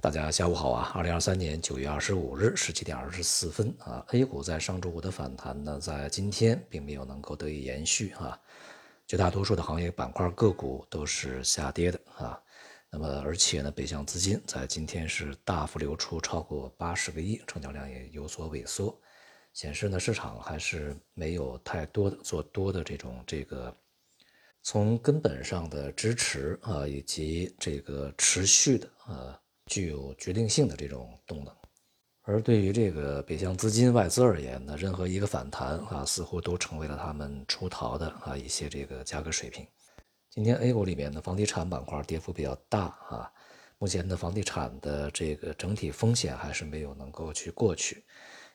大家下午好啊！二零二三年九月二十五日十七点二十四分啊，A 股在上周五的反弹呢，在今天并没有能够得以延续啊，绝大多数的行业板块个股都是下跌的啊。那么而且呢，北向资金在今天是大幅流出，超过八十个亿，成交量也有所萎缩，显示呢市场还是没有太多的做多的这种这个从根本上的支持啊，以及这个持续的啊。具有决定性的这种动能，而对于这个北向资金外资而言呢，任何一个反弹啊，似乎都成为了他们出逃的啊一些这个价格水平。今天 A 股里面的房地产板块跌幅比较大啊，目前的房地产的这个整体风险还是没有能够去过去。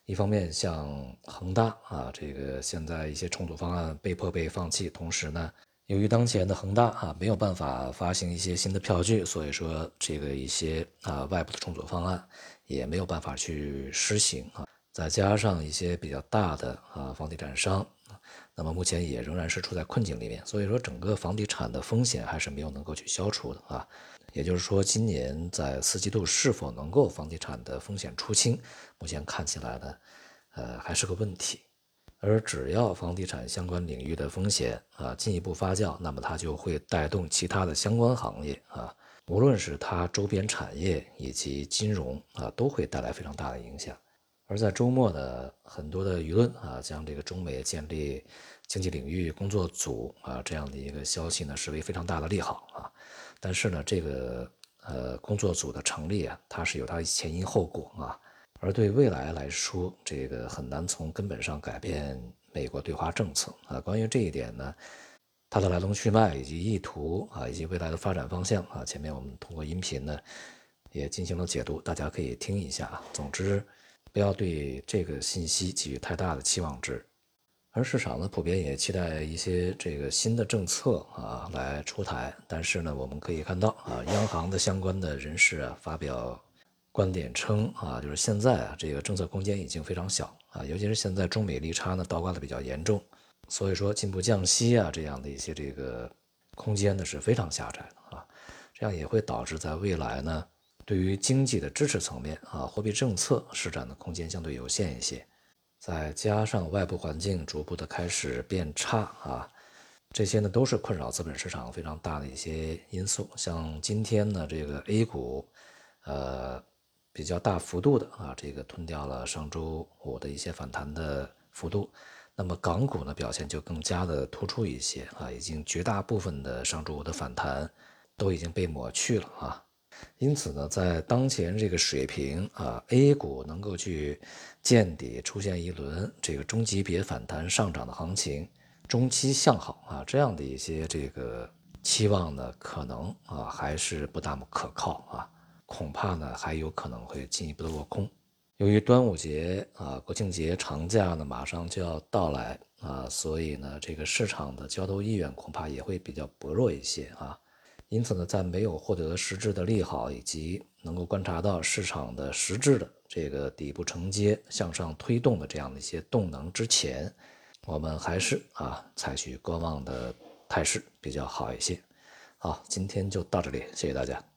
一方面，像恒大啊，这个现在一些重组方案被迫被放弃，同时呢。由于当前的恒大啊没有办法发行一些新的票据，所以说这个一些啊外部的重组方案也没有办法去实行啊。再加上一些比较大的啊房地产商，那么目前也仍然是处在困境里面，所以说整个房地产的风险还是没有能够去消除的啊。也就是说，今年在四季度是否能够房地产的风险出清，目前看起来呢，呃还是个问题。而只要房地产相关领域的风险啊进一步发酵，那么它就会带动其他的相关行业啊，无论是它周边产业以及金融啊，都会带来非常大的影响。而在周末呢，很多的舆论啊，将这个中美建立经济领域工作组啊这样的一个消息呢，视为非常大的利好啊。但是呢，这个呃工作组的成立啊，它是有它前因后果啊。而对未来来说，这个很难从根本上改变美国对华政策啊。关于这一点呢，它的来龙去脉以及意图啊，以及未来的发展方向啊，前面我们通过音频呢也进行了解读，大家可以听一下。总之，不要对这个信息给予太大的期望值。而市场呢，普遍也期待一些这个新的政策啊来出台。但是呢，我们可以看到啊，央行的相关的人士啊发表。观点称啊，就是现在啊，这个政策空间已经非常小啊，尤其是现在中美利差呢倒挂的比较严重，所以说进一步降息啊这样的一些这个空间呢是非常狭窄的啊，这样也会导致在未来呢，对于经济的支持层面啊，货币政策施展的空间相对有限一些，再加上外部环境逐步的开始变差啊，这些呢都是困扰资本市场非常大的一些因素。像今天呢，这个 A 股，呃。比较大幅度的啊，这个吞掉了上周五的一些反弹的幅度，那么港股呢表现就更加的突出一些啊，已经绝大部分的上周五的反弹都已经被抹去了啊，因此呢，在当前这个水平啊，A 股能够去见底，出现一轮这个中级别反弹上涨的行情，中期向好啊，这样的一些这个期望呢，可能啊还是不大么可靠啊。恐怕呢还有可能会进一步的落空。由于端午节啊、国庆节长假呢马上就要到来啊，所以呢这个市场的交投意愿恐怕也会比较薄弱一些啊。因此呢，在没有获得实质的利好以及能够观察到市场的实质的这个底部承接向上推动的这样的一些动能之前，我们还是啊采取观望的态势比较好一些。好，今天就到这里，谢谢大家。